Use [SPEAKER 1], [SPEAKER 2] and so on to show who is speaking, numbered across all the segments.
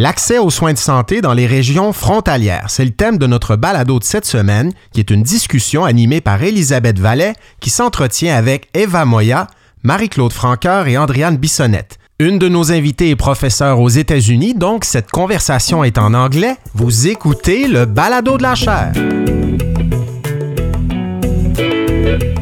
[SPEAKER 1] L'accès aux soins de santé dans les régions frontalières, c'est le thème de notre balado de cette semaine, qui est une discussion animée par Elisabeth Vallet, qui s'entretient avec Eva Moya, Marie-Claude Franqueur et Andriane Bissonnette. Une de nos invités est professeure aux États-Unis, donc cette conversation est en anglais. Vous écoutez le balado de la chaire.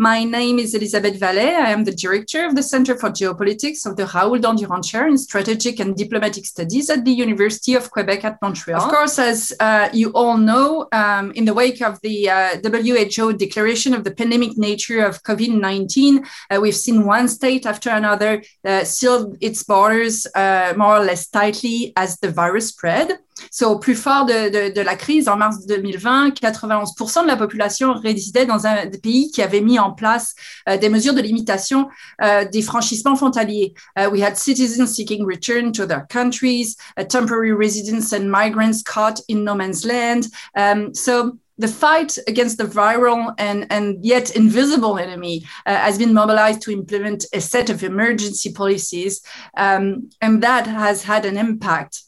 [SPEAKER 2] My name is Elisabeth Vallet. I am the director of the Center for Geopolitics of the Raoul Dandurand Chair in Strategic and Diplomatic Studies at the University of Quebec at Montreal. Of course, as uh, you all know, um, in the wake of the uh, WHO declaration of the pandemic nature of COVID 19, uh, we've seen one state after another uh, seal its borders uh, more or less tightly as the virus spread. So, au plus fort de, de, de, la crise en mars 2020, 91% de la population résidait dans un pays qui avait mis en place uh, des mesures de limitation uh, des franchissements frontaliers. Uh, we had citizens seeking return to their countries, temporary residents and migrants caught in no man's land. Um, so the fight against the viral and, and yet invisible enemy uh, has been mobilized to implement a set of emergency policies, um, and that has had an impact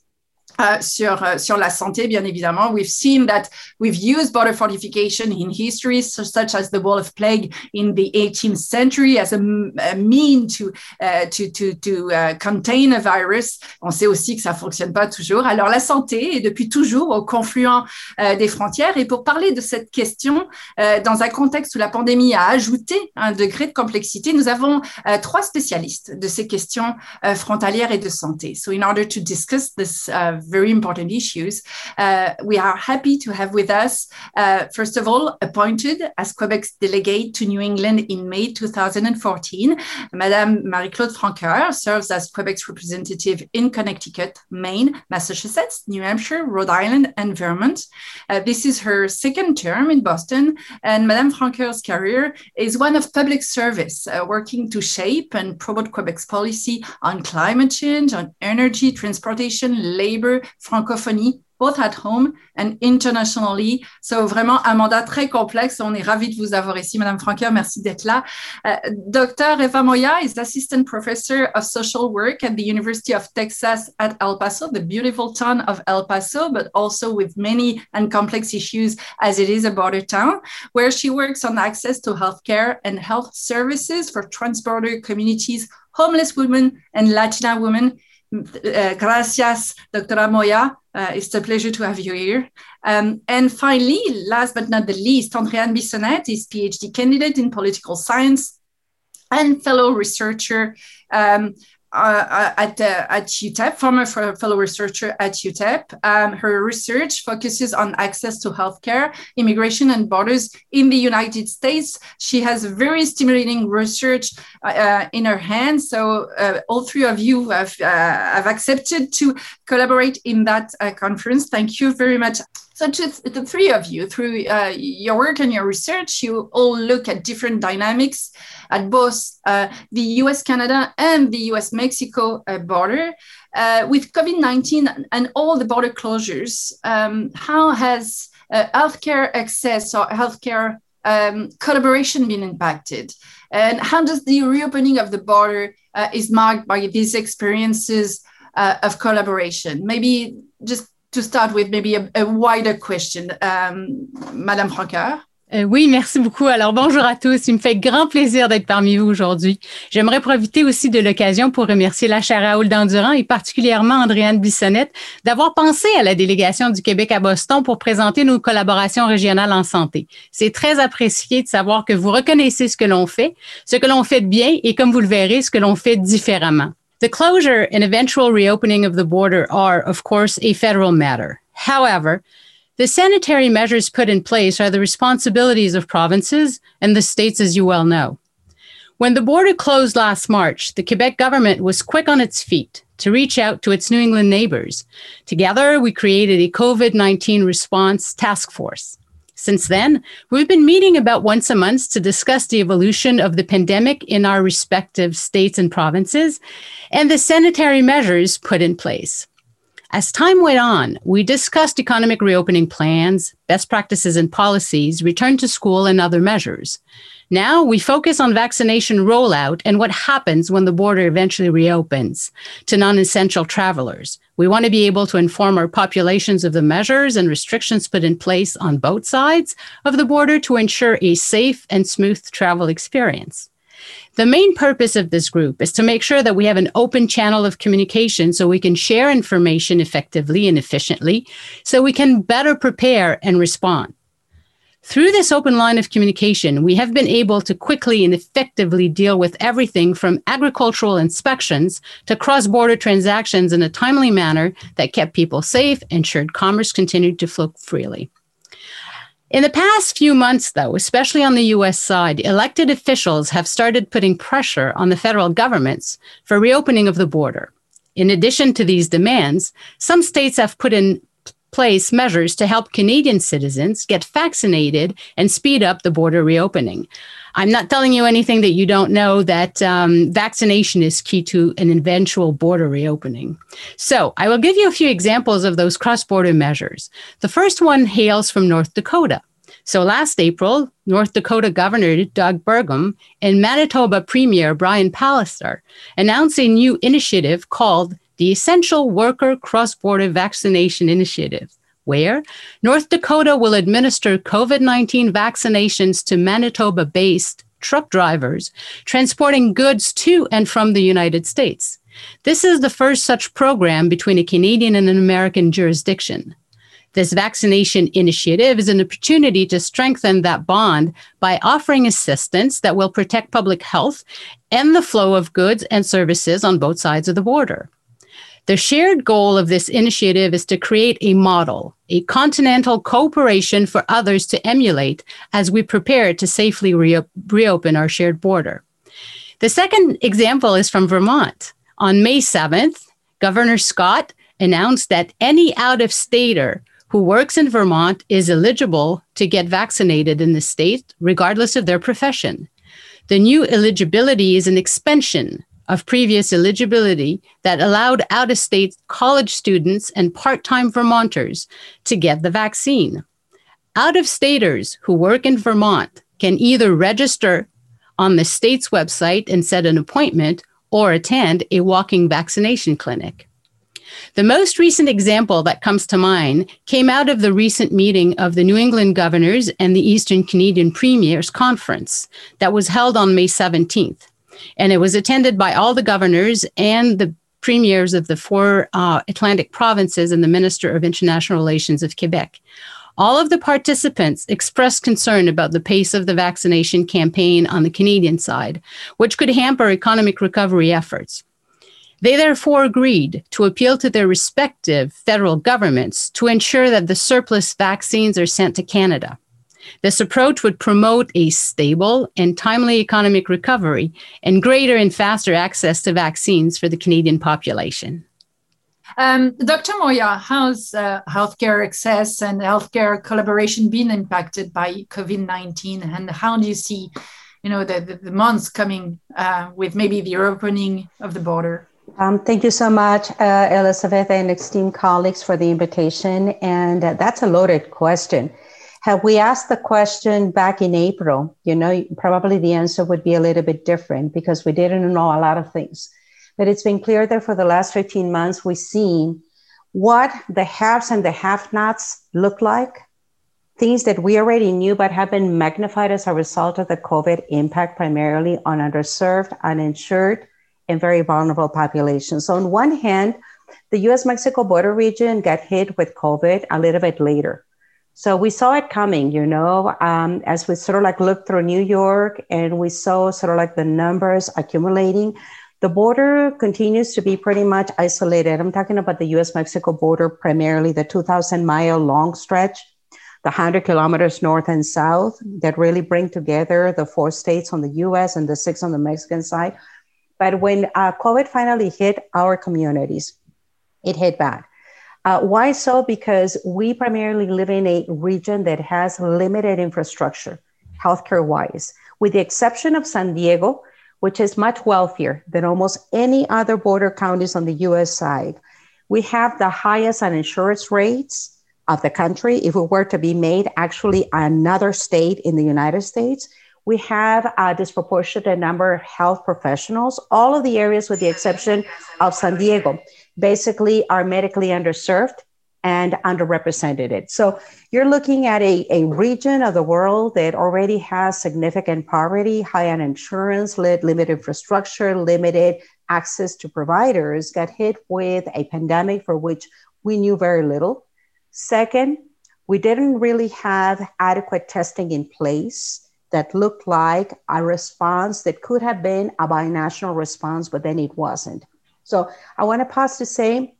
[SPEAKER 2] uh, sur, uh, sur la santé, bien évidemment. We've seen that we've used border fortification in history, such as the Wall of Plague in the 18th century, as a, a mean to, uh, to, to, to uh, contain a virus. On sait aussi que ça fonctionne pas toujours. Alors, la santé est depuis toujours au confluent euh, des frontières. Et pour parler de cette question, euh, dans un contexte où la pandémie a ajouté un degré de complexité, nous avons euh, trois spécialistes de ces questions frontalières et de santé. So, in order to discuss this very important issues. Uh, we are happy to have with us, uh, first of all, appointed as Quebec's delegate to New England in May 2014, Madame Marie-Claude Francoeur serves as Quebec's representative in Connecticut, Maine, Massachusetts, New Hampshire, Rhode Island, and Vermont. Uh, this is her second term in Boston, and Madame Francoeur's career is one of public service, uh, working to shape and promote Quebec's policy on climate change, on energy, transportation, labor, francophonie, both at home and internationally. So vraiment un mandat très complexe. On est ravis de vous avoir ici, Madame Francoeur. Merci d'être là. Uh, Dr. Eva Moya is assistant professor of social work at the University of Texas at El Paso, the beautiful town of El Paso, but also with many and complex issues as it is a border town, where she works on access to healthcare and health services for transborder communities, homeless women, and Latina women gracias, Dr. Moya. Uh, it's a pleasure to have you here. Um, and finally, last but not the least, Andréane Bissonnette is PhD candidate in political science and fellow researcher um, uh, uh, at, uh, at UTEP, former fellow researcher at UTEP. Um, her research focuses on access to healthcare, immigration, and borders in the United States. She has very stimulating research uh, uh in her hands. So uh, all three of you have, have accepted to collaborate in that conference. Thank you very much. So to the three of you, through uh, your work and your research, you all look at different dynamics at both uh, the US-Canada and the US-Mexico uh, border. Uh, with COVID-19 and all the border closures, um, how has uh, healthcare access or healthcare um, collaboration been impacted? And how does the reopening of the border uh, is marked by these experiences of collaboration? Maybe just to start with maybe a, wider question, um, Madame Francoeur.
[SPEAKER 3] Euh, oui, merci beaucoup. Alors, bonjour à tous. Il me fait grand plaisir d'être parmi vous aujourd'hui. J'aimerais profiter aussi de l'occasion pour remercier la chaire Raoul d'Endurant et particulièrement Andréane Bissonnette d'avoir pensé à la délégation du Québec à Boston pour présenter nos collaborations régionales en santé. C'est très apprécié de savoir que vous reconnaissez ce que l'on fait, ce que l'on fait bien et comme vous le verrez, ce que l'on fait différemment. The closure and eventual reopening of the border are, of course, a federal matter. However, the sanitary measures put in place are the responsibilities of provinces and the states, as you well know. When the border closed last March, the Quebec government was quick on its feet to reach out to its New England neighbors. Together, we created a COVID 19 response task force. Since then, we've been meeting about once a month to discuss the evolution of the pandemic in our respective states and provinces and the sanitary measures put in place. As time went on, we discussed economic reopening plans, best practices and policies, return to school, and other measures. Now we focus on vaccination rollout and what happens when the border eventually reopens to non essential travelers. We want to be able to inform our populations of the measures and restrictions put in place on both sides of the border to ensure a safe and smooth travel experience. The main purpose of this group is to make sure that we have an open channel of communication so we can share information effectively and efficiently so we can better prepare and respond. Through this open line of communication, we have been able to quickly and effectively deal with everything from agricultural inspections to cross border transactions in a timely manner that kept people safe, ensured commerce continued to flow freely. In the past few months, though, especially on the US side, elected officials have started putting pressure on the federal governments for reopening of the border. In addition to these demands, some states have put in place measures to help Canadian citizens get vaccinated and speed up the border reopening. I'm not telling you anything that you don't know that um, vaccination is key to an eventual border reopening. So I will give you a few examples of those cross border measures. The first one hails from North Dakota. So last April, North Dakota Governor Doug Burgum and Manitoba Premier Brian Pallister announced a new initiative called the Essential Worker Cross Border Vaccination Initiative, where North Dakota will administer COVID 19 vaccinations to Manitoba based truck drivers transporting goods to and from the United States. This is the first such program between a Canadian and an American jurisdiction. This vaccination initiative is an opportunity to strengthen that bond by offering assistance that will protect public health and the flow of goods and services on both sides of the border. The shared goal of this initiative is to create a model, a continental cooperation for others to emulate as we prepare to safely re- reopen our shared border. The second example is from Vermont. On May 7th, Governor Scott announced that any out of stater who works in Vermont is eligible to get vaccinated in the state, regardless of their profession. The new eligibility is an expansion of previous eligibility that allowed out of state college students and part time Vermonters to get the vaccine. Out of staters who work in Vermont can either register on the state's website and set an appointment or attend a walking vaccination clinic. The most recent example that comes to mind came out of the recent meeting of the New England Governors and the Eastern Canadian Premiers Conference that was held on May 17th. And it was attended by all the governors and the premiers of the four uh, Atlantic provinces and the Minister of International Relations of Quebec. All of the participants expressed concern about the pace of the vaccination campaign on the Canadian side, which could hamper economic recovery efforts. They therefore agreed to appeal to their respective federal governments to ensure that the surplus vaccines are sent to Canada. This approach would promote a stable and timely economic recovery and greater and faster access to vaccines for the Canadian population.
[SPEAKER 2] Um, Dr. Moya, how's uh, healthcare access and healthcare collaboration been impacted by COVID-19 and how do you see you know, the, the, the months coming uh, with maybe the opening of the border?
[SPEAKER 4] Um, thank you so much, uh, Elizabeth and esteemed colleagues for the invitation. And uh, that's a loaded question. Had we asked the question back in April, you know, probably the answer would be a little bit different because we didn't know a lot of things. But it's been clear that for the last 15 months, we've seen what the haves and the have nots look like, things that we already knew but have been magnified as a result of the COVID impact, primarily on underserved, uninsured, and very vulnerable populations. So, on one hand, the US Mexico border region got hit with COVID a little bit later. So we saw it coming, you know, um, as we sort of like looked through New York and we saw sort of like the numbers accumulating. The border continues to be pretty much isolated. I'm talking about the US Mexico border, primarily the 2,000 mile long stretch, the 100 kilometers north and south that really bring together the four states on the US and the six on the Mexican side. But when uh, COVID finally hit our communities, it hit bad. Uh, why so? Because we primarily live in a region that has limited infrastructure, healthcare wise, with the exception of San Diego, which is much wealthier than almost any other border counties on the US side. We have the highest uninsurance rates of the country. If we were to be made actually another state in the United States, we have a disproportionate number of health professionals. All of the areas, with the exception of San Diego, basically are medically underserved and underrepresented. So you're looking at a, a region of the world that already has significant poverty, high uninsurance, limited infrastructure, limited access to providers, got hit with a pandemic for which we knew very little. Second, we didn't really have adequate testing in place that looked like a response that could have been a binational response, but then it wasn't. So I want to pause to say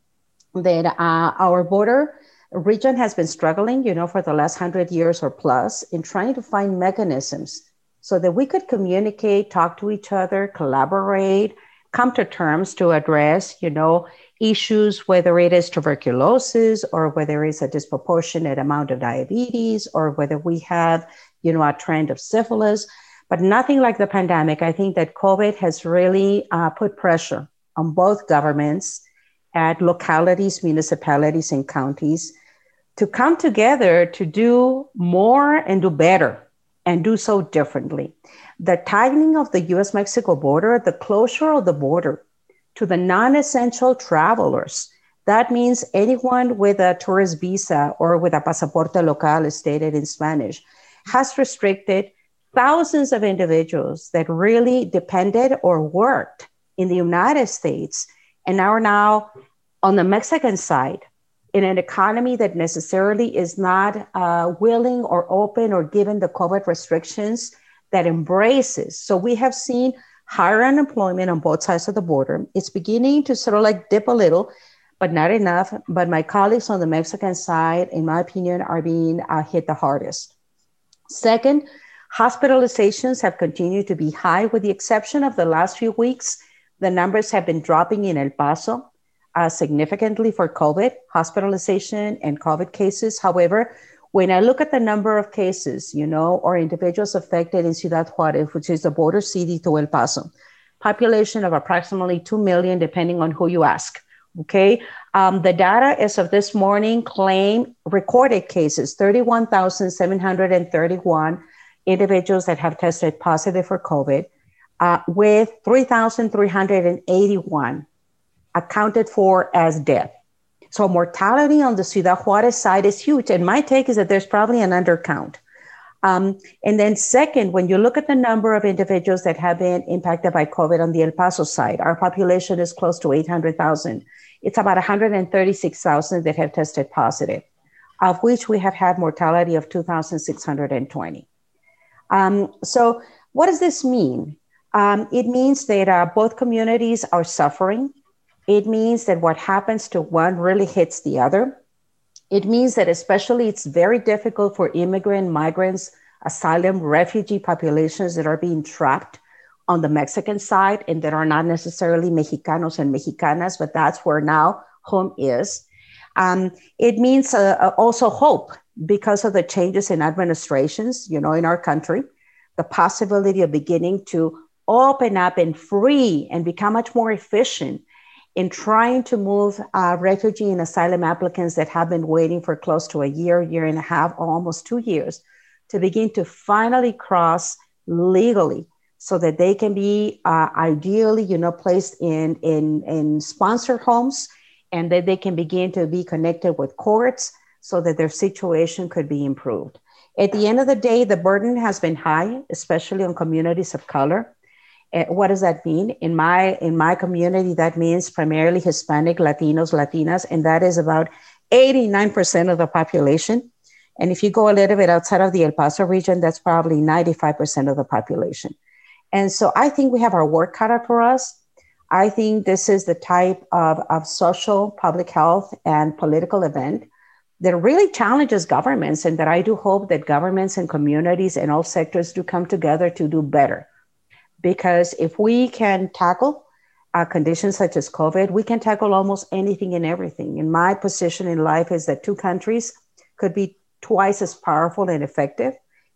[SPEAKER 4] that uh, our border region has been struggling, you know, for the last hundred years or plus in trying to find mechanisms so that we could communicate, talk to each other, collaborate, come to terms to address, you know, issues, whether it is tuberculosis or whether it's a disproportionate amount of diabetes or whether we have, you know, a trend of syphilis, but nothing like the pandemic. I think that COVID has really uh, put pressure on both governments at localities, municipalities, and counties to come together to do more and do better and do so differently. The tightening of the US Mexico border, the closure of the border to the non essential travelers, that means anyone with a tourist visa or with a pasaporte local, stated in Spanish, has restricted thousands of individuals that really depended or worked in the United States and are now on the Mexican side in an economy that necessarily is not uh, willing or open or given the COVID restrictions that embraces. So we have seen higher unemployment on both sides of the border. It's beginning to sort of like dip a little, but not enough. But my colleagues on the Mexican side, in my opinion, are being uh, hit the hardest. Second, hospitalizations have continued to be high, with the exception of the last few weeks. The numbers have been dropping in El Paso uh, significantly for COVID, hospitalization and COVID cases. However, when I look at the number of cases, you know, or individuals affected in Ciudad Juarez, which is the border city to El Paso, population of approximately 2 million, depending on who you ask. Okay. Um, the data as of this morning claim recorded cases 31,731 individuals that have tested positive for COVID, uh, with 3,381 accounted for as death. So mortality on the Ciudad Juarez side is huge. And my take is that there's probably an undercount. Um, and then second, when you look at the number of individuals that have been impacted by COVID on the El Paso side, our population is close to 800,000. It's about 136,000 that have tested positive, of which we have had mortality of 2,620. Um, so what does this mean? Um, it means that uh, both communities are suffering. It means that what happens to one really hits the other. It means that, especially, it's very difficult for immigrant, migrants, asylum, refugee populations that are being trapped on the Mexican side and that are not necessarily Mexicanos and Mexicanas, but that's where now home is. Um, it means uh, uh also hope because of the changes in administrations, you know, in our country, the possibility of beginning to open up and free and become much more efficient in trying to move uh, refugee and asylum applicants that have been waiting for close to a year, year and a half, almost two years to begin to finally cross legally so that they can be uh, ideally, you know, placed in, in, in sponsor homes and that they can begin to be connected with courts so that their situation could be improved. At the end of the day, the burden has been high, especially on communities of color. Uh, what does that mean? In my in my community that means primarily hispanic latinos latinas and that is about 89% of the population. And if you go a little bit outside of the el paso region that's probably 95% of the population. And so i think we have our work cut out for us. I think this is the type of, of social public health and political event that really challenges governments and that i do hope that governments and communities and all sectors do come together to do better because if we can tackle uh, conditions such as COVID, we can tackle almost anything and everything. And my position in life is that two countries could be twice as powerful and effective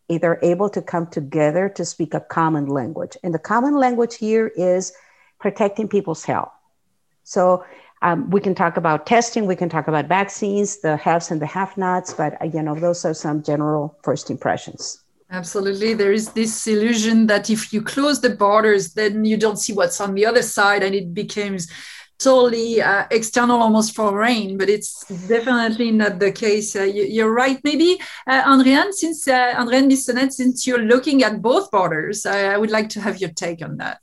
[SPEAKER 4] if they're able to come together to speak a common language. And the common language here is protecting people's health. So um, we can talk about testing, we can talk about vaccines, the haves and the have-nots, but uh, you know those are some general first impressions.
[SPEAKER 2] Absolutely. There is this illusion that if you close the borders, then you don't see what's on the other side and it becomes totally uh, external, almost foreign, but it's definitely not the case. Uh, you, are right. Maybe, uh, Andréane, since uh, Andréane Bissonnette, since you're looking at both borders, I would like to have your take on that.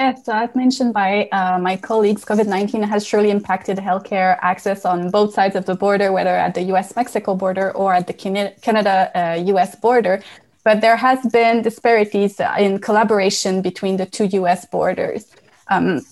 [SPEAKER 5] As mentioned by uh, my colleagues, COVID 19 has surely impacted healthcare access on both sides of the border, whether at the US Mexico border or at the Canada US uh, border. But there has been disparities in collaboration between the two US borders. Um,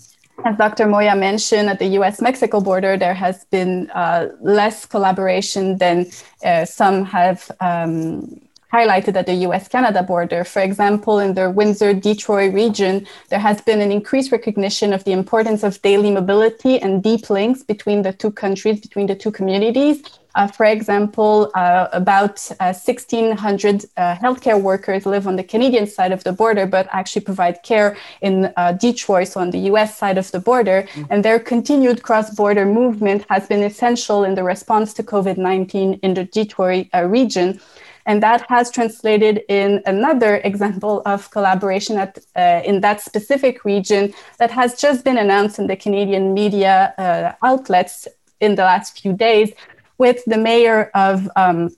[SPEAKER 5] as Dr. Moya mentioned, at the US Mexico border, there has been uh, less collaboration than uh, some have um, highlighted at the US Canada border. For example, in the Windsor Detroit region, there has been an increased recognition of the importance of daily mobility and deep links between the two countries, between the two communities. Uh, for example, uh, about uh, 1,600 uh, healthcare workers live on the Canadian side of the border, but actually provide care in uh, Detroit, so on the US side of the border. Mm-hmm. And their continued cross border movement has been essential in the response to COVID 19 in the Detroit uh, region. And that has translated in another example of collaboration at, uh, in that specific region that has just been announced in the Canadian media uh, outlets in the last few days with the mayor of um,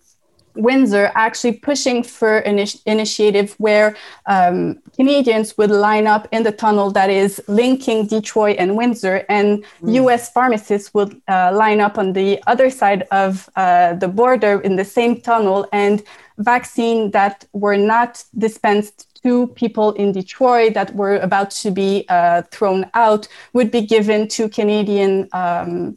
[SPEAKER 5] Windsor actually pushing for an initi- initiative where um, Canadians would line up in the tunnel that is linking Detroit and Windsor, and mm. US pharmacists would uh, line up on the other side of uh, the border in the same tunnel, and vaccine that were not dispensed to people in Detroit that were about to be uh, thrown out would be given to Canadian um,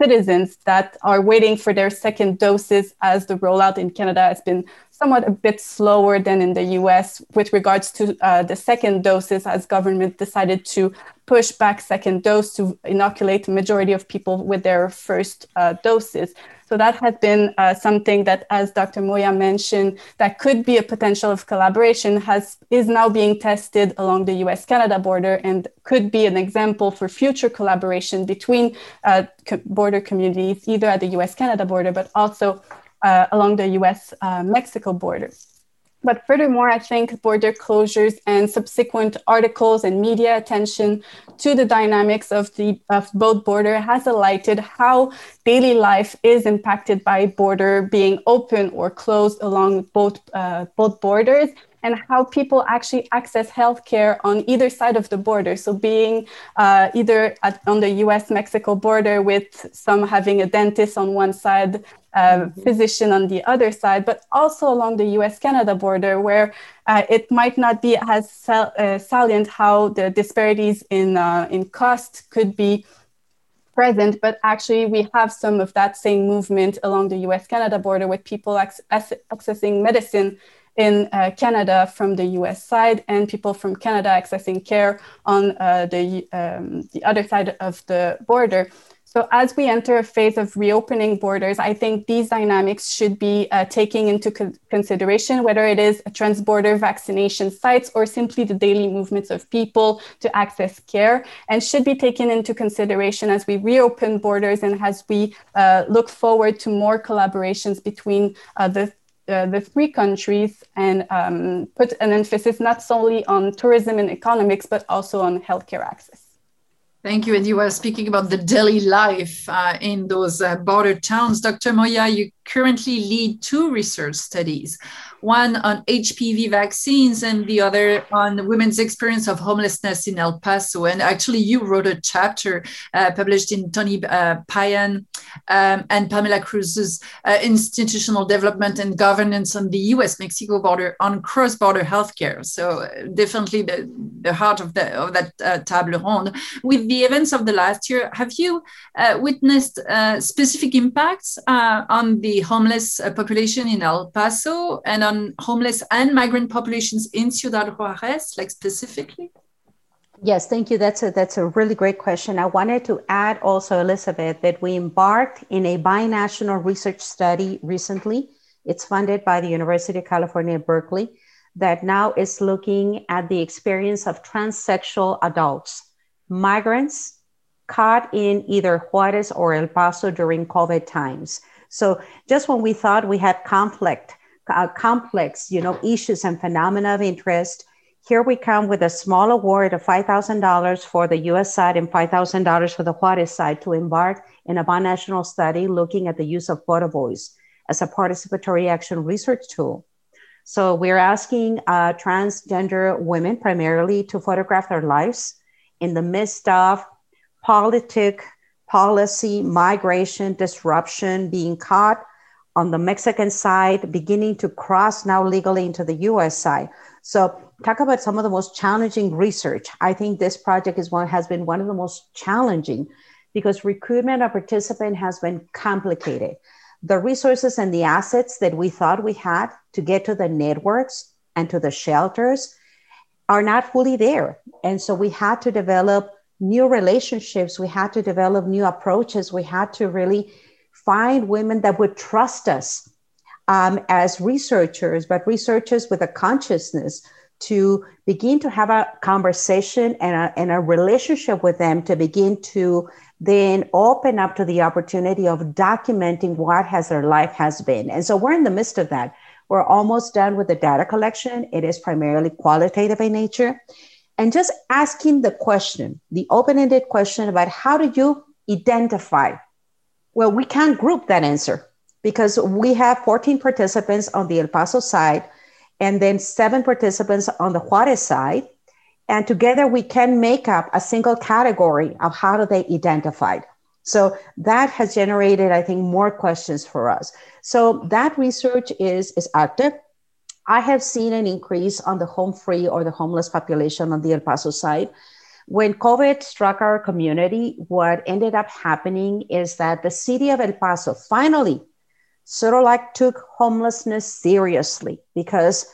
[SPEAKER 5] citizens that are waiting for their second doses as the rollout in Canada has been somewhat a bit slower than in the US with regards to uh, the second doses as government decided to push back second dose to inoculate the majority of people with their first uh, doses. So that has been uh, something that, as Dr. Moya mentioned, that could be a potential of collaboration has is now being tested along the U.S.-Canada border and could be an example for future collaboration between uh, border communities, either at the U.S.-Canada border, but also uh, along the U.S.-Mexico border. But furthermore, I think border closures and subsequent articles and media attention to the dynamics of the of both border has highlighted how daily life is impacted by border being open or closed along both uh, both borders and how people actually access healthcare on either side of the border. So, being uh, either at, on the US Mexico border, with some having a dentist on one side, uh, mm-hmm. physician on the other side, but also along the US Canada border, where uh, it might not be as sal- uh, salient how the disparities in, uh, in cost could be present, but actually we have some of that same movement along the US Canada border with people ac- accessing medicine in uh, Canada from the US side and people from Canada accessing care on uh, the, um, the other side of the border. So, as we enter a phase of reopening borders, I think these dynamics should be uh, taking into co- consideration whether it is a transborder vaccination sites or simply the daily movements of people to access care, and should be taken into consideration as we reopen borders and as we uh, look forward to more collaborations between uh, the uh, the three countries and um, put an emphasis not solely on tourism and economics, but also on healthcare access.
[SPEAKER 2] Thank you. And you were speaking about the daily life uh, in those uh, border towns. Dr. Moya, you currently lead two research studies one on HPV vaccines and the other on women's experience of homelessness in El Paso. And actually, you wrote a chapter uh, published in Tony uh, Payan um, and Pamela Cruz's uh, Institutional Development and Governance on the US Mexico border on cross border healthcare. So, uh, definitely the, the heart of, the, of that uh, table ronde. With the events of the last year, have you uh, witnessed specific impacts on the homeless population in El Paso and on Um, homeless and migrant populations in Ciudad Juarez, like specifically?
[SPEAKER 4] Yes, thank you. That's a that's a really great question. I wanted to add also, Elizabeth, that we embarked in a binational research study recently. It's funded by the University of California, Berkeley, that now is looking at the experience of transsexual adults, migrants caught in either Juarez or El Paso during COVID times. So just when we thought we had conflict, uh, complex, you know, issues and phenomena of interest, here we come with a small award of $5,000 for the US side and $5,000 for the Juarez side to embark in a binational study looking at the use of photo voice as a participatory action research tool. So we're asking uh, transgender women primarily to photograph their lives in the midst of politic, policy, migration, disruption, being caught on the Mexican side, beginning to cross now legally into the US side. So talk about some of the most challenging research. I think this project is one has been one of the most challenging because recruitment of participant has been complicated. The resources and the assets that we thought we had to get to the networks and to the shelters are not fully there. And so we had to develop new relationships. We had to develop new approaches. We had to really find women that would trust us um, as researchers, but researchers with a consciousness to begin to have a conversation and a, and a relationship with them to begin to then open up to the opportunity of documenting what has their life has been. And so we're in the midst of that. We're almost done with the data collection. It is primarily qualitative in nature. And just asking the question the open-ended question about how do you identify well we can't group that answer because we have 14 participants on the el paso side and then seven participants on the Juarez side. And together we can make up a single category of how do they identify. So that has generated, I think, more questions for us. So that research is, is active. I have seen an increase on the home free or the homeless population on the El Paso side. When COVID struck our community, what ended up happening is that the city of El Paso finally sort of like took homelessness seriously because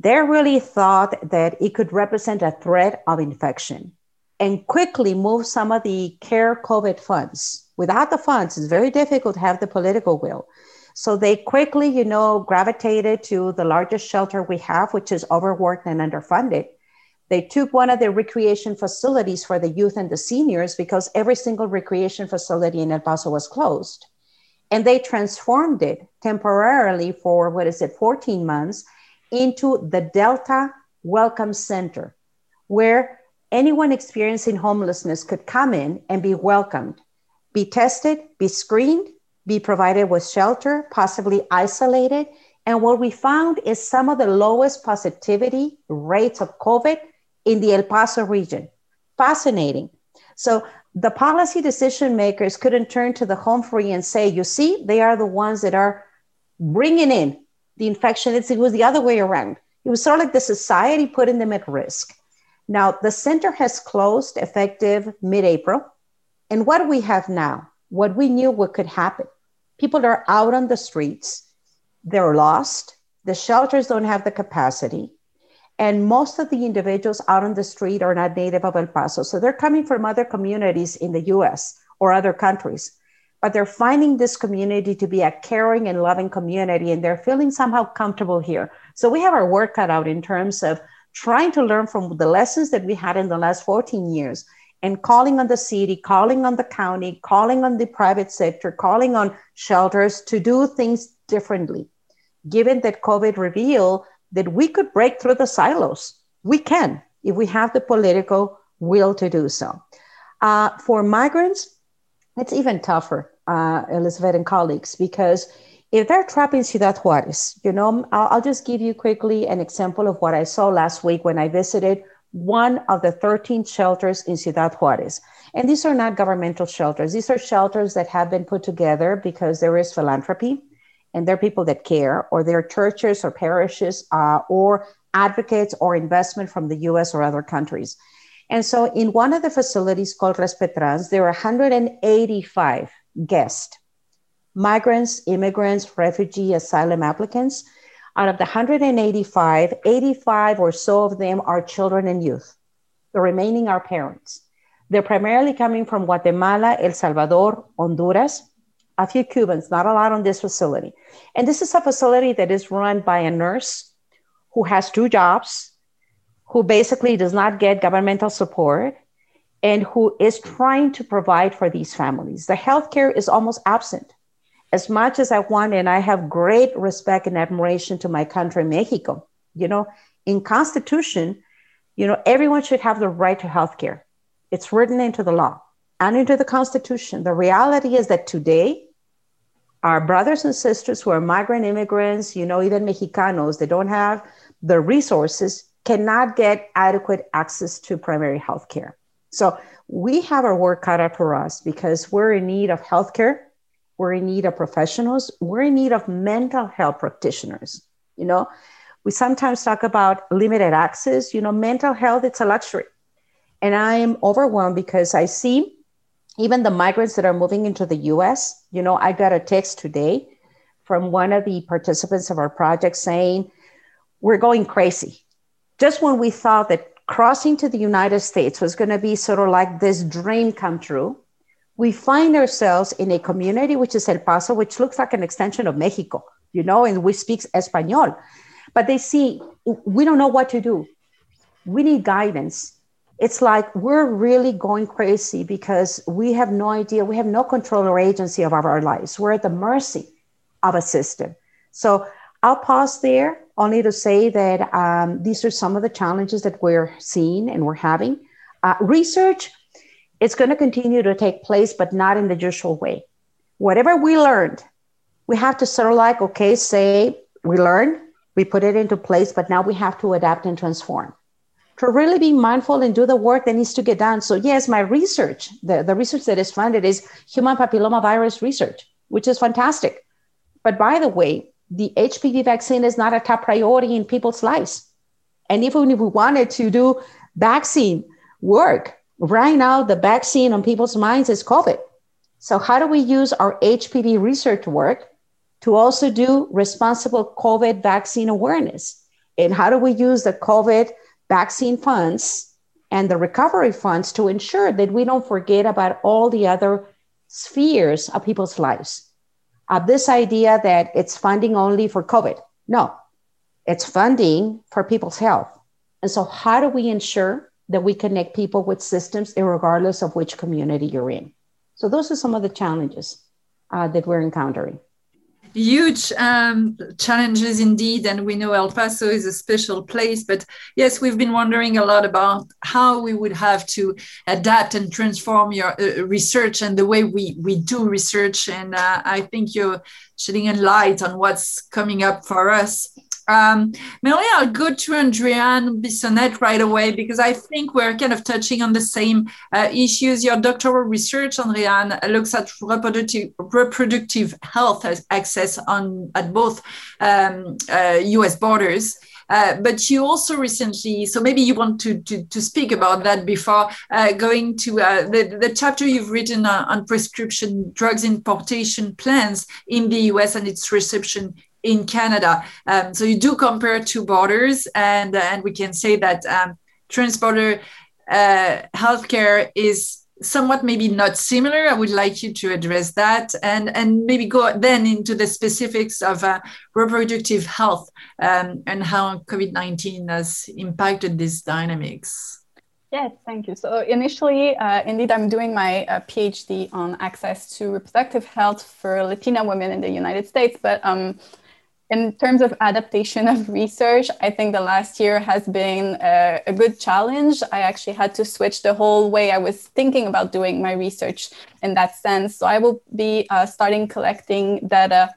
[SPEAKER 4] they really thought that it could represent a threat of infection and quickly moved some of the care COVID funds. Without the funds, it's very difficult to have the political will. So they quickly, you know, gravitated to the largest shelter we have, which is overworked and underfunded. They took one of the recreation facilities for the youth and the seniors because every single recreation facility in El Paso was closed. And they transformed it temporarily for what is it 14 months into the delta welcome center where anyone experiencing homelessness could come in and be welcomed be tested be screened be provided with shelter possibly isolated. And what we found is some of the lowest positivity rates of covid in the el paso region fascinating so the policy decision makers couldn't turn to the home free and say, you see, they are the ones that are bringing in the infection. It's, it was the other way around. It was sort of like the society putting them at risk. Now, the center has closed effective mid April. And what do we have now? What we knew what could happen. People are out on the streets, they're lost, the shelters don't have the capacity. And most of the individuals out on the street are not native of El Paso. So they're coming from other communities in the US or other countries. But they're finding this community to be a caring and loving community, and they're feeling somehow comfortable here. So we have our work cut out in terms of trying to learn from the lessons that we had in the last 14 years and calling on the city, calling on the county, calling on the private sector, calling on shelters to do things differently. Given that COVID revealed that we could break through the silos. We can if we have the political will to do so. Uh, for migrants, it's even tougher, uh, Elizabeth and colleagues, because if they're trapped in Ciudad Juarez, you know, I'll, I'll just give you quickly an example of what I saw last week when I visited one of the 13 shelters in Ciudad Juarez. And these are not governmental shelters. These are shelters that have been put together because there is philanthropy and they're people that care, or they're churches or parishes, uh, or advocates or investment from the US or other countries. And so in one of the facilities called Respetrans, there are 185 guests, migrants, immigrants, refugee, asylum applicants. Out of the 185, 85 or so of them are children and youth. The remaining are parents. They're primarily coming from Guatemala, El Salvador, Honduras, a few Cubans, not a lot on this facility. And this is a facility that is run by a nurse who has two jobs, who basically does not get governmental support, and who is trying to provide for these families. The healthcare is almost absent. As much as I want, and I have great respect and admiration to my country, Mexico, you know, in Constitution, you know, everyone should have the right to healthcare. It's written into the law and into the Constitution. The reality is that today, our brothers and sisters who are migrant immigrants, you know, even Mexicanos, they don't have the resources, cannot get adequate access to primary health care. So we have our work cut out for us because we're in need of healthcare, we're in need of professionals, we're in need of mental health practitioners. You know, we sometimes talk about limited access. You know, mental health, it's a luxury. And I am overwhelmed because I see even the migrants that are moving into the US. You know, I got a text today from one of the participants of our project saying, We're going crazy. Just when we thought that crossing to the United States was going to be sort of like this dream come true, we find ourselves in a community which is El Paso, which looks like an extension of Mexico, you know, and we speak Espanol. But they see, we don't know what to do. We need guidance. It's like we're really going crazy because we have no idea, we have no control or agency of our lives. We're at the mercy of a system. So I'll pause there only to say that um, these are some of the challenges that we're seeing and we're having. Uh, research, it's going to continue to take place, but not in the usual way. Whatever we learned, we have to sort of like, okay, say we learned, we put it into place, but now we have to adapt and transform. To really be mindful and do the work that needs to get done. So, yes, my research, the, the research that is funded is human papilloma virus research, which is fantastic. But by the way, the HPV vaccine is not a top priority in people's lives. And even if we wanted to do vaccine work, right now the vaccine on people's minds is COVID. So, how do we use our HPV research work to also do responsible COVID vaccine awareness? And how do we use the COVID vaccine funds and the recovery funds to ensure that we don't forget about all the other spheres of people's lives? uh, this idea that it's funding only for COVID. No, it's funding for people's health. And so, how do we ensure that we connect people with systems, regardless of which community you're in? So, those are some of the challenges uh, that we're encountering
[SPEAKER 2] huge um, challenges indeed and we know el paso is a special place but yes we've been wondering a lot about how we would have to adapt and transform your uh, research and the way we, we do research and uh, i think you're shedding a light on what's coming up for us um, Melanie, I'll go to Andréane Bissonnette right away because I think we're kind of touching on the same uh, issues. Your doctoral research, Andréane, looks at reproductive, reproductive health access on at both um, uh, U.S. borders. Uh, but you also recently, so maybe you want to, to, to speak about that before uh, going to uh, the, the chapter you've written on, on prescription drugs importation plans in the US and its reception in Canada. Um, so you do compare two borders, and uh, and we can say that um, transborder uh, healthcare is somewhat maybe not similar. I would like you to address that, and and maybe go then into the specifics of uh, reproductive health um, and how COVID nineteen has impacted these dynamics.
[SPEAKER 5] Yes, thank you. So initially, uh, indeed, I'm doing my uh, PhD on access to reproductive health for Latina women in the United States, but um, in terms of adaptation of research, I think the last year has been a, a, good challenge. I actually had to switch the whole way I was thinking about doing my research in that sense. So I will be uh, starting collecting data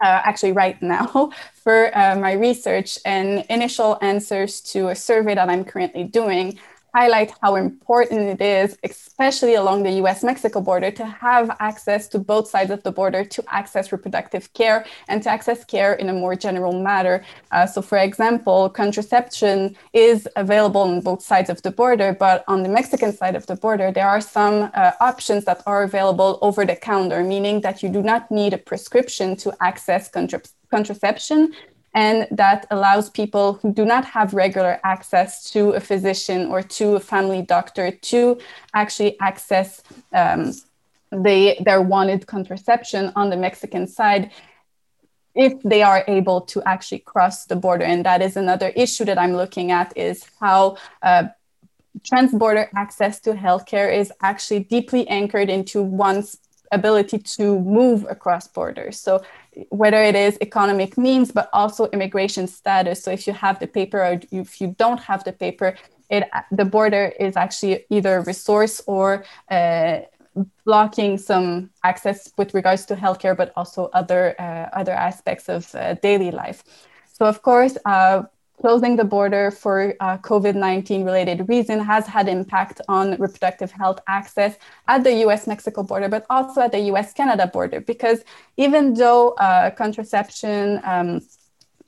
[SPEAKER 5] uh, actually right now for uh, my research and initial answers to a survey that I'm currently doing highlight how important it is, especially along the US Mexico border, to have access to both sides of the border to access reproductive care and to access care in a more general manner. Uh, so, for example, contraception is available on both sides of the border, but on the Mexican side of the border, there are some uh, options that are available over the counter, meaning that you do not need a prescription to access contra- contraception and that allows people who do not have regular access to a physician or to a family doctor to actually access um, the, their wanted contraception on the Mexican side if they are able to actually cross the border. And that is another issue that I'm looking at is how uh, transborder access to healthcare is actually deeply anchored into one's ability to move across borders. So whether it is economic means, but also immigration status. So if you have the paper or if you don't have the paper, it the border is actually either a resource or uh, blocking some access with regards to healthcare, but also other uh, other aspects of uh, daily life. So of course, uh, closing the border for uh, COVID-19 related reason has had impact on reproductive health access at the US-Mexico border, but also at the US-Canada border, because even though uh, contraception, um,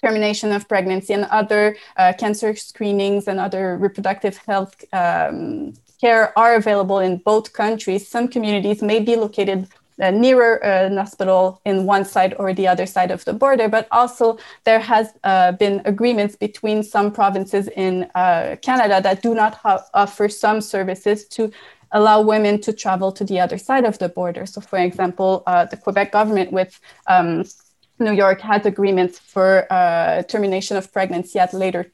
[SPEAKER 5] termination of pregnancy and other uh, cancer screenings and other reproductive health um, care are available in both countries, some communities may be located nearer uh, an hospital in one side or the other side of the border, but also there has uh, been agreements between some provinces in uh, Canada that do not offer some services to allow women to travel to the other side of the border. So, for example, uh, the Quebec government with um, New York has agreements for uh, termination of pregnancy at later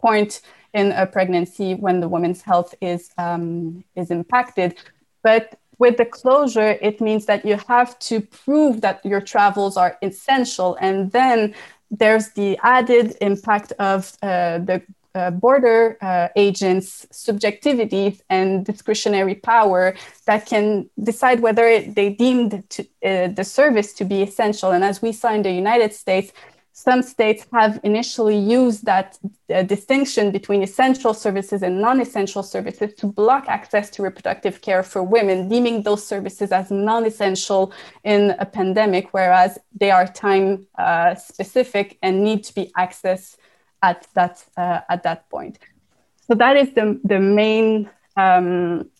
[SPEAKER 5] point in a pregnancy when the woman's health is um, is impacted. But with the closure, it means that you have to prove that your travels are essential. And then there's the added impact of uh, the uh, border uh, agents' subjectivity and discretionary power that can decide whether it, they deemed to, uh, the service to be essential. And as we saw in the United States, some states have initially used that uh, distinction between essential services and non essential services to block access to reproductive care for women, deeming those services as non essential in a pandemic, whereas they are time uh, specific and need to be accessed at that, uh, at that point. So, that is the, the main um,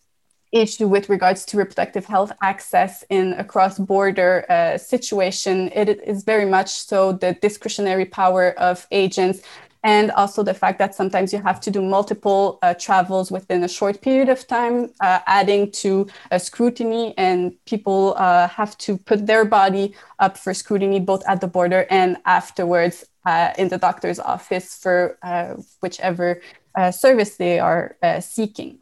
[SPEAKER 5] issue with regards to reproductive health access in a cross-border uh, situation. It is very much so the discretionary power of agents and also the fact that sometimes you have to do multiple uh, travels within a short period of time, uh, adding to a scrutiny, and people uh, have to put their body up for scrutiny both at the border and afterwards uh, in the doctor's office for uh, whichever service they are seeking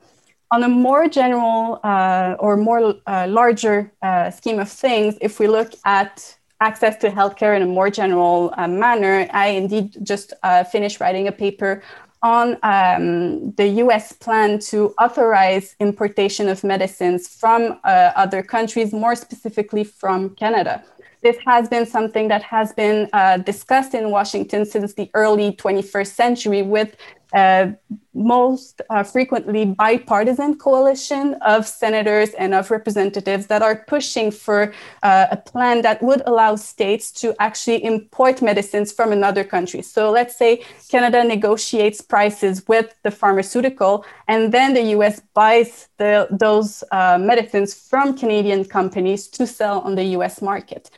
[SPEAKER 5] on a more general uh, or more uh, larger uh, scheme of things, if we look at access to healthcare in a more general uh, manner, I indeed just uh, finished writing a paper on um, the US plan to authorize importation of medicines from uh, other countries, more specifically from Canada. This has been something that has been discussed in Washington since the early 21st century with uh, most uh, frequently bipartisan coalition of senators and of representatives that are pushing for uh, a plan that would allow states to actually import medicines from another country. So let's say Canada negotiates prices with the pharmaceutical, and then the US buys the, those uh, medicines from Canadian companies to sell on the US market.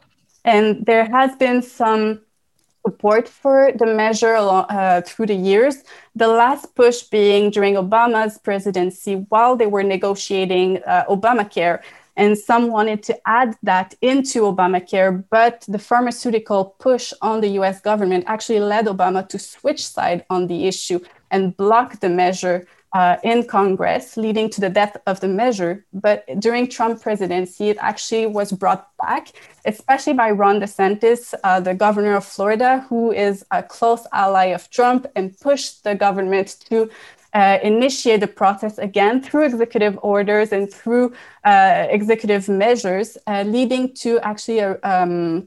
[SPEAKER 5] And there has been some support for the measure uh, through the years. The last push being during Obama's presidency while they were negotiating uh, Obamacare. And some wanted to add that into Obamacare, but the pharmaceutical push on the US government actually led Obama to switch side on the issue and block the measure uh, in Congress, leading to the death of the measure. But during Trump presidency, it actually was brought back, especially by Ron DeSantis, uh, the governor of Florida, who is a close ally of Trump, and pushed the government to uh, initiate the process again through executive orders and through uh, executive measures, uh, leading to actually a um,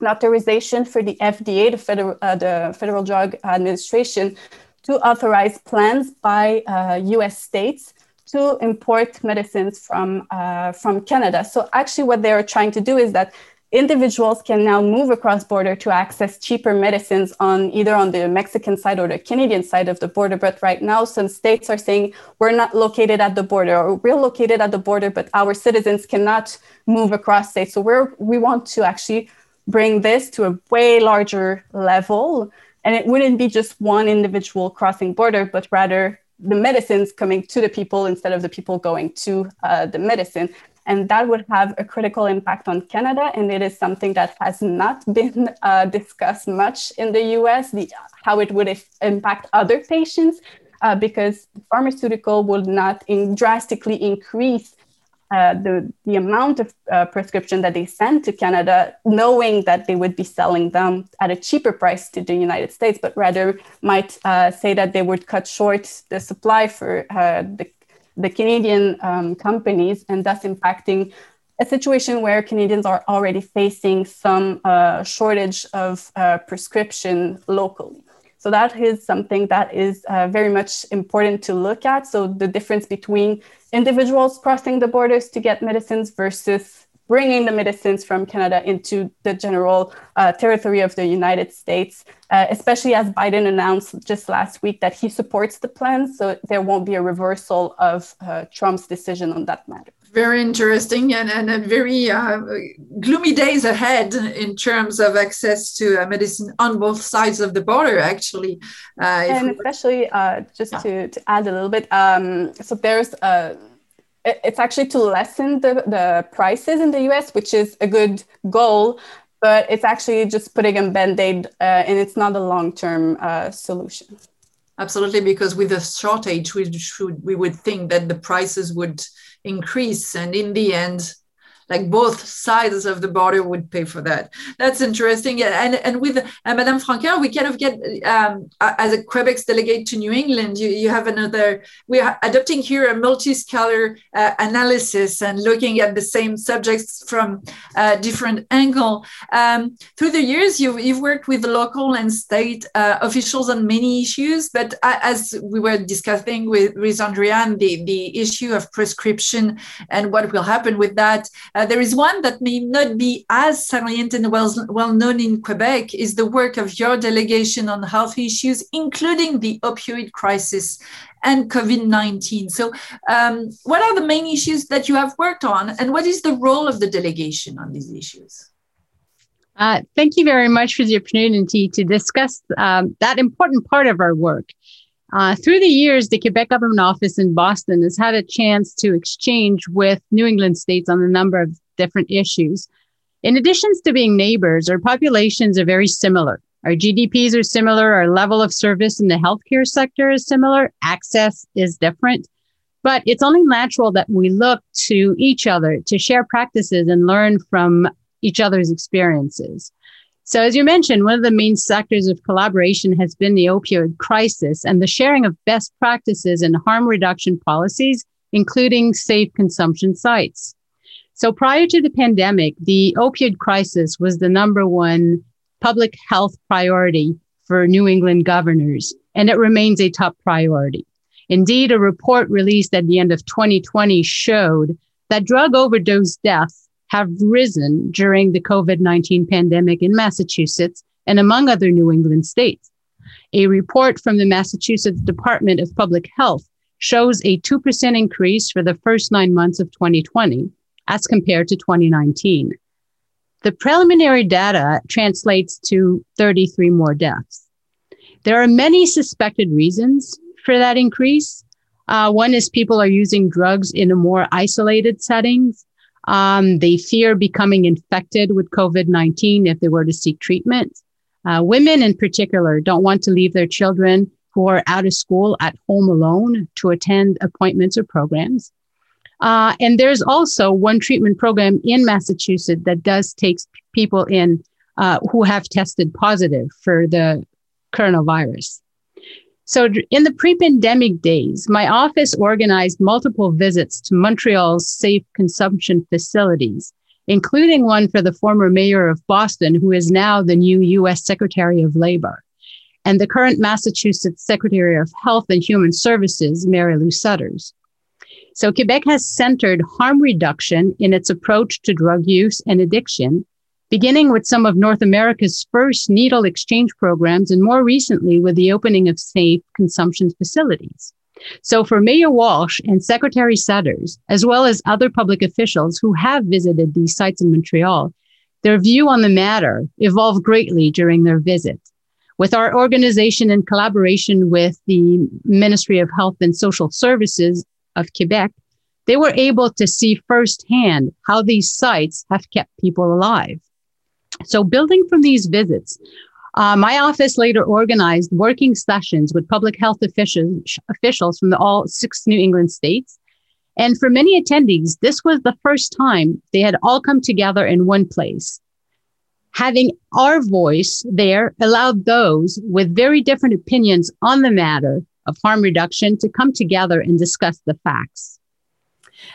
[SPEAKER 5] an authorization for the FDA, the Federal, uh, the Federal Drug Administration, to authorize plans by uh, US states to import medicines from, uh, from Canada. So actually what they're trying to do is that individuals can now move across border to access cheaper medicines on either on the Mexican side or the Canadian side of the border. But right now, some states are saying we're not located at the border or we're located at the border, but our citizens cannot move across states. So we're, we want to actually bring this to a way larger level. And it wouldn't be just one individual crossing border, but rather the medicines coming to the people instead of the people going to uh, the medicine. And that would have a critical impact on Canada. And it is something that has not been uh, discussed much in the US, the, how it would impact other patients, uh, because pharmaceutical would not in drastically increase uh, the, the amount of uh, prescription that they send to Canada, knowing that they would be selling them at a cheaper price to the United States, but rather might uh, say that they would cut short the supply for uh, the, the Canadian um, companies and thus impacting a situation where Canadians are already facing some uh, shortage of prescription locally. So that is something that is uh, very much important to look at. So the difference between individuals crossing the borders to get medicines versus bringing the medicines from Canada into the general uh, territory of the United States, uh, especially as Biden announced just last week that he supports the plan. So there won't be a reversal of uh, Trump's decision on that matter
[SPEAKER 2] very interesting and, and very uh, gloomy days ahead in terms of access to uh, medicine on both sides of the border, actually.
[SPEAKER 5] Uh, and especially, uh, just yeah. to, to add a little bit, um, so there's a uh, it's actually to lessen the, the prices in the US, which is a good goal, but it's actually just putting a band aid uh, and it's not a long term solution.
[SPEAKER 2] Absolutely, because with a shortage, we should we would think that the prices would increase, and in the end, like both sides of the border would pay for that. That's interesting. And and with uh, Madame Francoeur, we kind of get um, as a Quebec's delegate to New England, you, you have another. We are adopting here a multi-scholar uh, analysis and looking at the same subjects from a different angle. Um, through the years, you've, you've worked with local and state uh, officials on many issues, but uh, as we were discussing with, with Andréane, the, the issue of prescription and what will happen with that uh, there is one that may not be as salient and well, well known in Quebec is the work of your delegation on health issues, including the opioid crisis and COVID 19. So, um, what are the main issues that you have worked on, and what is the role of the delegation on these issues?
[SPEAKER 3] Uh, thank you very much for the opportunity to discuss um, that important part of our work. Uh, through the years, the Quebec Government Office in Boston has had a chance to exchange with New England states on a number of different issues. In addition to being neighbors, our populations are very similar. Our GDPs are similar. Our level of service in the healthcare sector is similar. Access is different. But it's only natural that we look to each other to share practices and learn from each other's experiences. So, as you mentioned, one of the main sectors of collaboration has been the opioid crisis and the sharing of best practices and harm reduction policies, including safe consumption sites. So, prior to the pandemic, the opioid crisis was the number one public health priority for New England governors, and it remains a top priority. Indeed, a report released at the end of 2020 showed that drug overdose deaths have risen during the COVID 19 pandemic in Massachusetts and among other New England states. A report from the Massachusetts Department of Public Health shows a 2% increase for the first nine months of 2020 as compared to 2019. The preliminary data translates to 33 more deaths. There are many suspected reasons for that increase. Uh, one is people are using drugs in a more isolated settings. Um, they fear becoming infected with COVID 19 if they were to seek treatment. Uh, women, in particular, don't want to leave their children who are out of school at home alone to attend appointments or programs. Uh, and there's also one treatment program in Massachusetts that does take people in uh, who have tested positive for the coronavirus. So, in the pre pandemic days, my office organized multiple visits to Montreal's safe consumption facilities, including one for the former mayor of Boston, who is now the new US Secretary of Labor, and the current Massachusetts Secretary of Health and Human Services, Mary Lou Sudders. So, Quebec has centered harm reduction in its approach to drug use and addiction beginning with some of North America's first needle exchange programs, and more recently with the opening of safe consumption facilities. So, for Mayor Walsh and Secretary Sudders, as well as other public officials who have visited these sites in Montreal, Their view on the matter evolved greatly during their visit. With our organization in collaboration with the Ministry of Health and Social Services of Quebec, they were able to see firsthand how these sites have kept people alive. So, building from these visits, uh, my office later organized working sessions with public health officials, officials from the, all six New England states. And for many attendees, this was the first time they had all come together in one place. Having our voice there allowed those with very different opinions on the matter of harm reduction to come together and discuss the facts.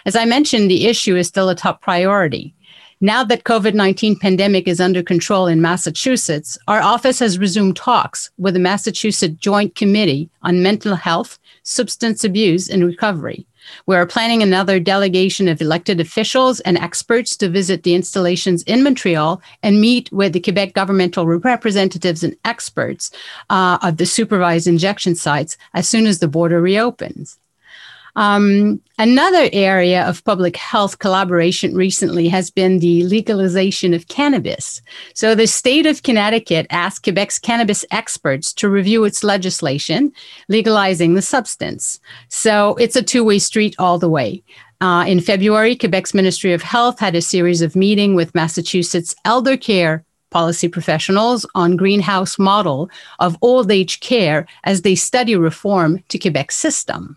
[SPEAKER 3] As I mentioned, the issue is still a top priority. Now that COVID-19 pandemic is under control in Massachusetts, our office has resumed talks with the Massachusetts Joint Committee on Mental Health, Substance Abuse, and Recovery. We are planning another delegation of elected officials and experts to visit the installations in Montreal and meet with the Quebec governmental representatives and experts uh, of the supervised injection sites as soon as the border reopens. Um, another area of public health collaboration recently has been the legalization of cannabis. So, the state of Connecticut asked Quebec's cannabis experts to review its legislation legalizing the substance. So, it's a two way street all the way. Uh, in February, Quebec's Ministry of Health had a series of meeting with Massachusetts elder care policy professionals on greenhouse model of old age care as they study reform to Quebec's system.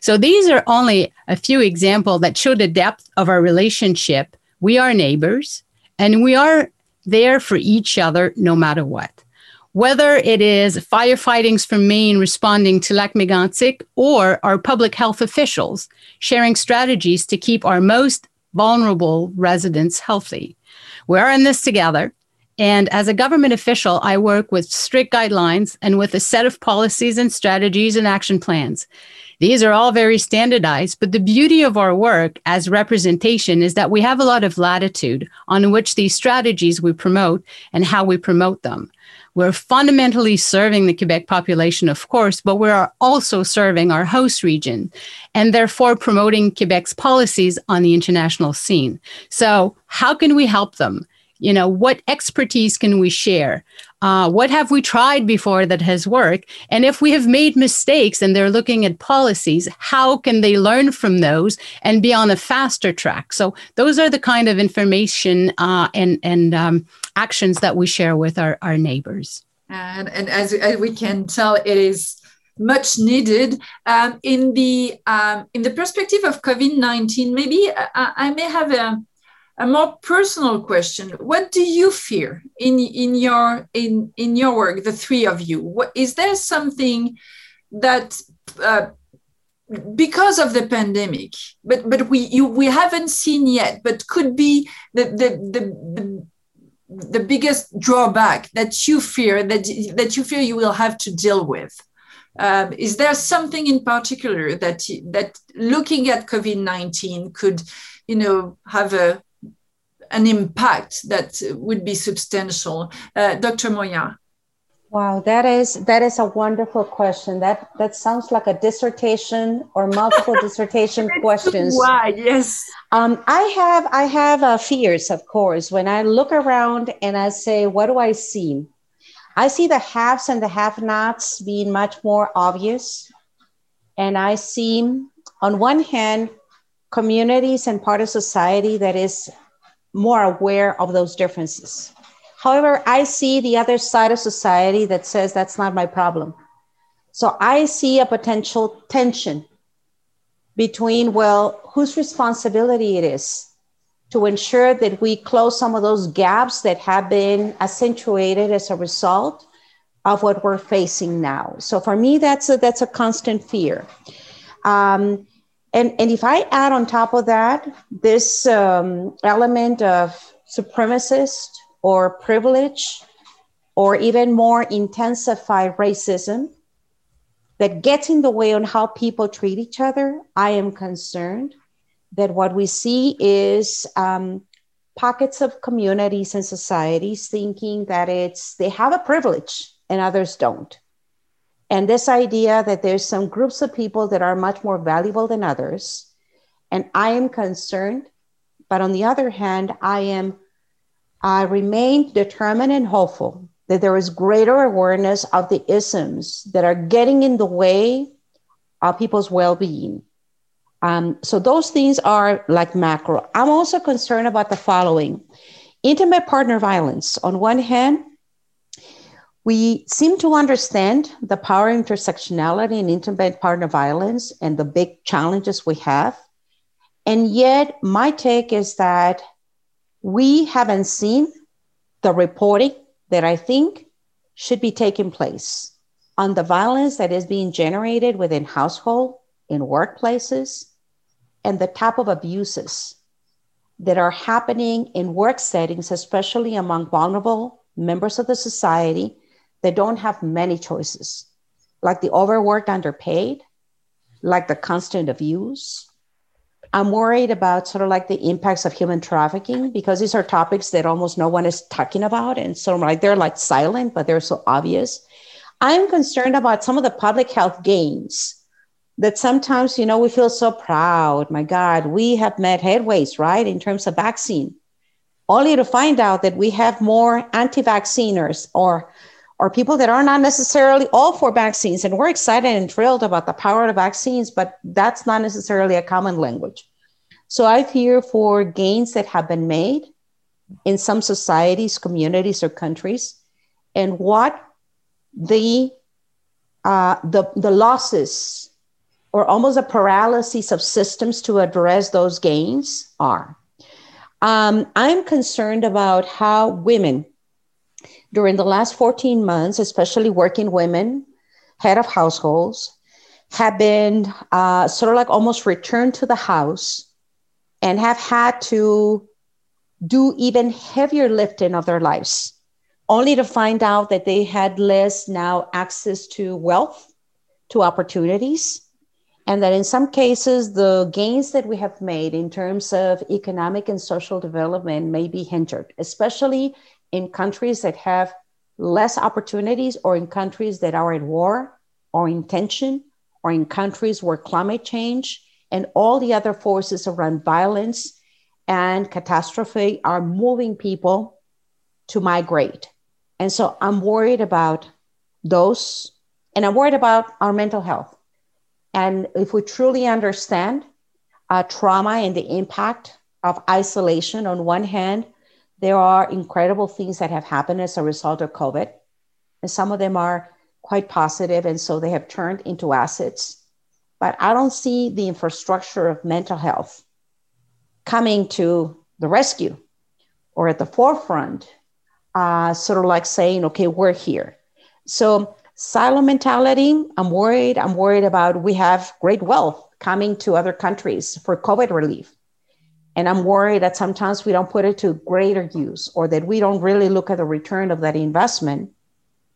[SPEAKER 3] So these are only a few examples that show the depth of our relationship. We are neighbors and we are there for each other no matter what. Whether it is firefightings from Maine responding to Lac Mégantic or our public health officials sharing strategies to keep our most vulnerable residents healthy. We are in this together. And as a government official, I work with strict guidelines and with a set of policies and strategies and action plans. These are all very standardized, but the beauty of our work as representation is that we have a lot of latitude on which these strategies we promote and how we promote them. We're fundamentally serving the Quebec population, of course, but we are also serving our host region and therefore promoting Quebec's policies on the international scene. So, how can we help them? You know, what expertise can we share? Uh, what have we tried before that has worked? And if we have made mistakes and they're looking at policies, how can they learn from those and be on a faster track? So those are the kind of information uh, and and um, actions that we share with our, our neighbors.
[SPEAKER 2] And, and as, as we can tell, it is much needed um, in the um, in the perspective of COVID nineteen. Maybe I, uh, I may have a a more personal question what do you fear in in your in in your work the three of you? What, is there something that uh, because of the pandemic but but we you, we haven't seen yet but could be the the the, the the biggest drawback that you fear that that you fear you will have to deal with? Um, is there something in particular that that looking at COVID nineteen could you know have a an impact that would be substantial. Uh, Dr. Moya.
[SPEAKER 4] Wow, that is that is a wonderful question. That that sounds like a dissertation or multiple dissertation questions.
[SPEAKER 2] Why? Yes.
[SPEAKER 4] Um, I have I have uh, fears, of course. When I look around and I say, what do I see? I see the haves and the have-nots being much more obvious, and I see, on one hand, communities and part of society that is more aware of those differences. However, I see the other side of society that says that's not my problem. So I see a potential tension between, well, whose responsibility it is to ensure that we close some of those gaps that have been accentuated as a result of what we're facing now. So for me, that's a, that's a constant fear. Um, and, and if I add on top of that this um, element of supremacist or privilege or even more intensified racism that gets in the way on how people treat each other, I am concerned that what we see is um, pockets of communities and societies thinking that it's they have a privilege and others don't. And this idea that there's some groups of people that are much more valuable than others. And I am concerned, but on the other hand, I am I remain determined and hopeful that there is greater awareness of the isms that are getting in the way of people's well being. Um, so, those things are like macro. I'm also concerned about the following intimate partner violence. On one hand, we seem to understand the power intersectionality in intimate partner violence and the big challenges we have. And yet, my take is that we haven't seen the reporting that I think should be taking place on the violence that is being generated within household, in workplaces, and the type of abuses that are happening in work settings, especially among vulnerable members of the society that don't have many choices, like the overworked, underpaid, like the constant abuse, I'm worried about sort of like the impacts of human trafficking because these are topics that almost no one is talking about. And so like they're like silent, but they're so obvious. I'm concerned about some of the public health gains that sometimes, you know, we feel so proud. My God, we have made headways, right, in terms of vaccine, only to find out that we have more anti-vacciners or or people that are not necessarily all for vaccines. And we're excited and thrilled about the power of vaccines, but that's not necessarily a common language. So I fear for gains that have been made in some societies, communities, or countries, and what the uh, the, the losses or almost a paralysis of systems to address those gains are. Um, I'm concerned about how women during the last 14 months, especially working women, head of households, have been uh, sort of like almost returned to the house and have had to do even heavier lifting of their lives, only to find out that they had less now access to wealth, to opportunities, and that in some cases, the gains that we have made in terms of economic and social development may be hindered, especially in countries that have less opportunities or in countries that are at war or in tension or in countries where climate change and all the other forces around violence and catastrophe are moving people to migrate. And so I'm worried about those, and I'm worried about our mental health. And if we truly understand uh, trauma and the impact of isolation on one hand there are incredible things that have happened as a result of COVID, and some of them are quite positive, and so they have turned into assets. But I don't see the infrastructure of mental health coming to the rescue or at the forefront, uh, sort of like saying, okay, we're here. So, silo mentality, I'm worried. I'm worried about we have great wealth coming to other countries for COVID relief. And I'm worried that sometimes we don't put it to greater use or that we don't really look at the return of that investment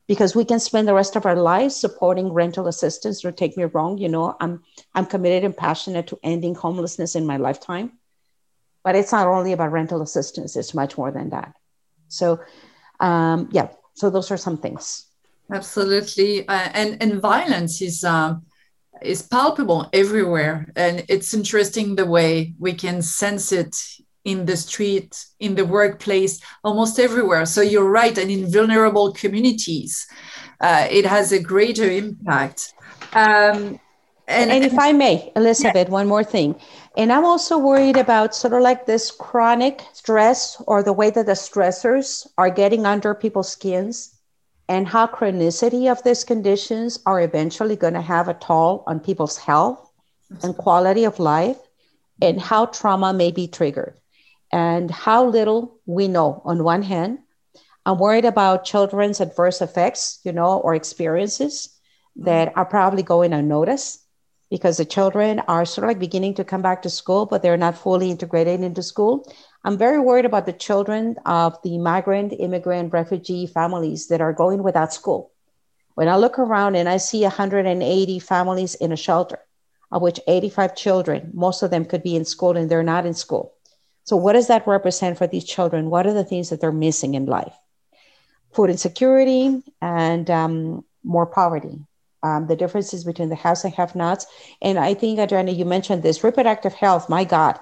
[SPEAKER 4] because we can spend the rest of our lives supporting rental assistance. Don't take me wrong, you know, I'm I'm committed and passionate to ending homelessness in my lifetime. But it's not only about rental assistance, it's much more than that. So um, yeah, so those are some things.
[SPEAKER 2] Absolutely. Uh, and, and violence is um, is palpable everywhere. And it's interesting the way we can sense it in the street, in the workplace, almost everywhere. So you're right. And in vulnerable communities, uh, it has a greater impact. Um,
[SPEAKER 4] and, and, if I may, Elizabeth, yeah. one more thing. And I'm also worried about sort of like this chronic stress or the way that the stressors are getting under people's skins and how chronicity of these conditions are eventually going to have a toll on people's health and quality of life and how trauma may be triggered. And how little we know on one hand. I'm worried about children's adverse effects you know or experiences that are probably going unnoticed because the children are sort of like beginning to come back to school but they're not fully integrated into school I'm very worried about the children of the migrant, immigrant, refugee families that are going without school. When I look around and I see 180 families in a shelter, of which 85 children, most of them could be in school and they're not in school. So, what does that represent for these children? What are the things that they're missing in life? Food insecurity and um, more poverty. Um, the differences between the haves and have nots. And I think, Adriana, you mentioned this reproductive health. My God,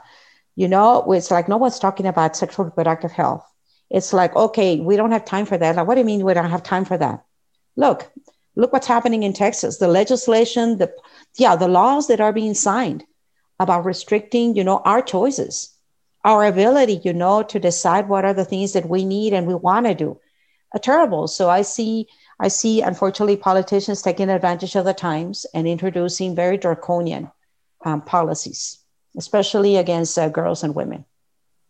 [SPEAKER 4] you know, it's like no one's talking about sexual reproductive health. it's like, okay, we don't have time for that. Like, what do you mean we don't have time for that? Look, look what's happening in Texas. The legislation, the yeah, the laws that are being signed about restricting, you know, our choices, our ability, you know, to decide what are the things that we need and we want to do. Are terrible. So I see, I see, unfortunately, politicians taking advantage of the times and introducing very draconian um, policies, especially against uh, girls and women.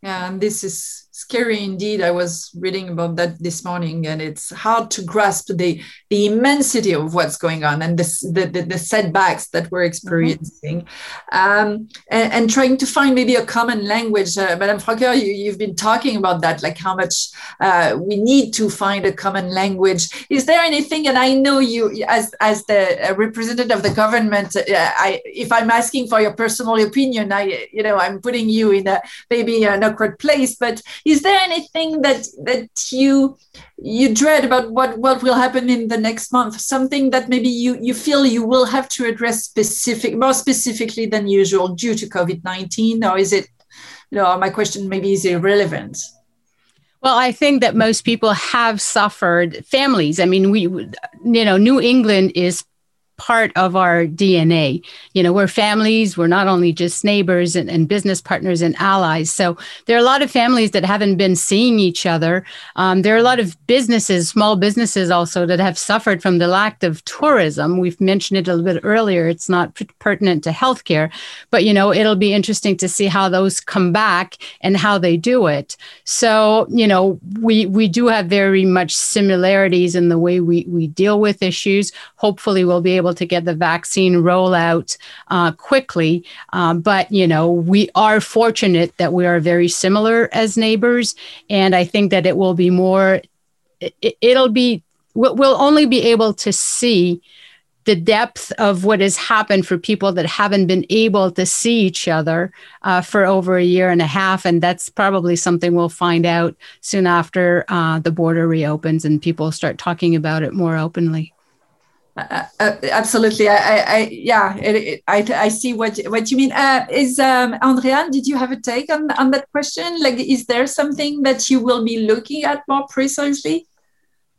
[SPEAKER 2] Yeah, and this is scary indeed. I was reading about that this morning, and it's hard to grasp the the immensity of what's going on and this, the, the, the setbacks that we're experiencing, mm-hmm. um, and, and, trying to find maybe a common language. Uh, Madame Francoeur, you, have been talking about that, like how much uh, we need to find a common language. Is there anything? And I know you, as as the uh, representative of the government, uh, I, if I'm asking for your personal opinion, I you know I'm putting you in a maybe an awkward place, but is there anything that that you you dread about what what will happen in the next month something that maybe you you feel you will have to address specific more specifically than usual due to covid-19 or is it you know my question maybe is irrelevant
[SPEAKER 3] well, I think that most people have suffered families. I mean, we, you know, New England is part of our DNA. You know, we're families, we're not only just neighbors and, and, business partners and allies. So there are a lot of families that haven't been seeing each other. Um, there are a lot of businesses, small businesses also, that have suffered from the lack of tourism. We've mentioned it a little bit earlier. It's not pertinent to healthcare, but, you know, it'll be interesting to see how those come back and how they do it. So, you know, we, we do have very much similarities in the way we, we deal with issues. Hopefully, we'll be able able to get the vaccine rollout uh, quickly. Um, but, you know, we are fortunate that we are very similar as neighbors. And I think that it will be more, it, it'll be, we'll, only be able to see the depth of what has happened for people that haven't been able to see each other uh, for over a year and a half. And that's probably something we'll find out soon after uh, the border reopens and people start talking about it more openly.
[SPEAKER 2] Uh, uh, absolutely. I, I, yeah, it, it, I, I see what what you mean. Uh, is um, Andréane, did you have a take on on that question? Like, is there something that you will be looking at more precisely?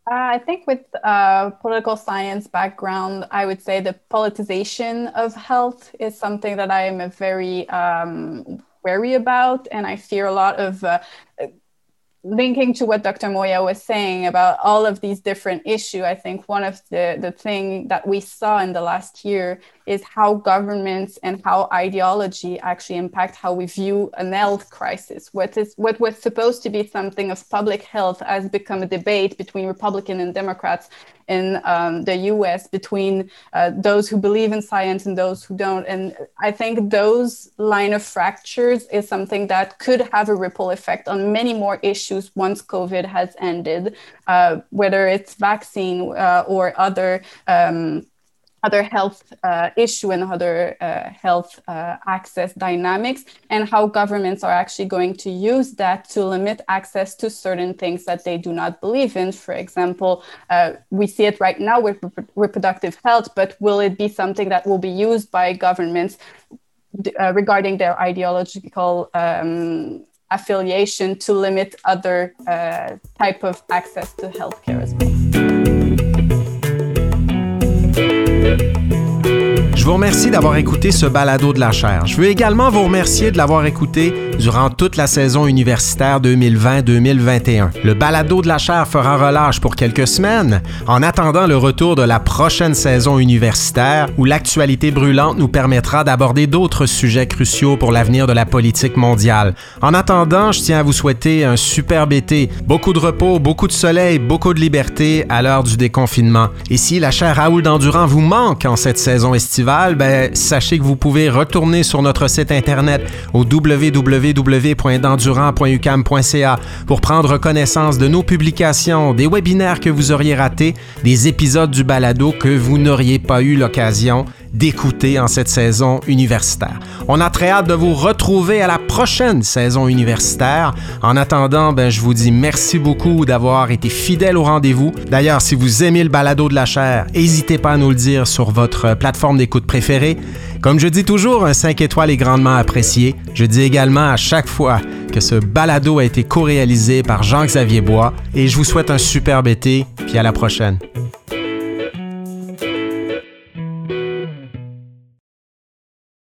[SPEAKER 5] Uh, I think with uh, political science background, I would say the politicization of health is something that I am very um, wary about, and I fear a lot of uh, linking to what Dr. Moya was saying about all of these different issues, I think one of the, the thing that we saw in the last year is how governments and how ideology actually impact how we view an health crisis. What is what was supposed to be something of public health has become a debate between Republican and Democrats in um, the US between uh, those who believe in science and those who don't. And I think those line of fractures is something that could have a ripple effect on many more issues once COVID has ended, uh, whether it's vaccine uh, or other. Um, other health uh, issue and other uh, health uh, access dynamics and how governments are actually going to use that to limit access to certain things that they do not believe in. For example, uh, we see it right now with rep- reproductive health, but will it be something that will be used by governments uh, regarding their ideological um, affiliation to limit other uh, type of access to healthcare as well?
[SPEAKER 1] Je vous remercie d'avoir écouté ce balado de la chaire. Je veux également vous remercier de l'avoir écouté durant toute la saison universitaire 2020-2021. Le balado de la chaire fera relâche pour quelques semaines en attendant le retour de la prochaine saison universitaire où l'actualité brûlante nous permettra d'aborder d'autres sujets cruciaux pour l'avenir de la politique mondiale. En attendant, je tiens à vous souhaiter un superbe été, beaucoup de repos, beaucoup de soleil, beaucoup de liberté à l'heure du déconfinement. Et si la chaire Raoul d'Endurant vous manque en cette saison estivale, ben, sachez que vous pouvez retourner sur notre site internet au www.dendurant.ucam.ca pour prendre connaissance de nos publications, des webinaires que vous auriez ratés, des épisodes du balado que vous n'auriez pas eu l'occasion d'écouter en cette saison universitaire. On a très hâte de vous retrouver à la prochaine saison universitaire. En attendant, ben, je vous dis merci beaucoup d'avoir été fidèle au rendez-vous. D'ailleurs, si vous aimez le balado de la chair, n'hésitez pas à nous le dire sur votre plateforme d'écoute préférée. Comme je dis toujours, un 5 étoiles est grandement apprécié. Je dis également à chaque fois que ce balado a été co-réalisé par Jean-Xavier Bois et je vous souhaite un superbe été, puis à la prochaine.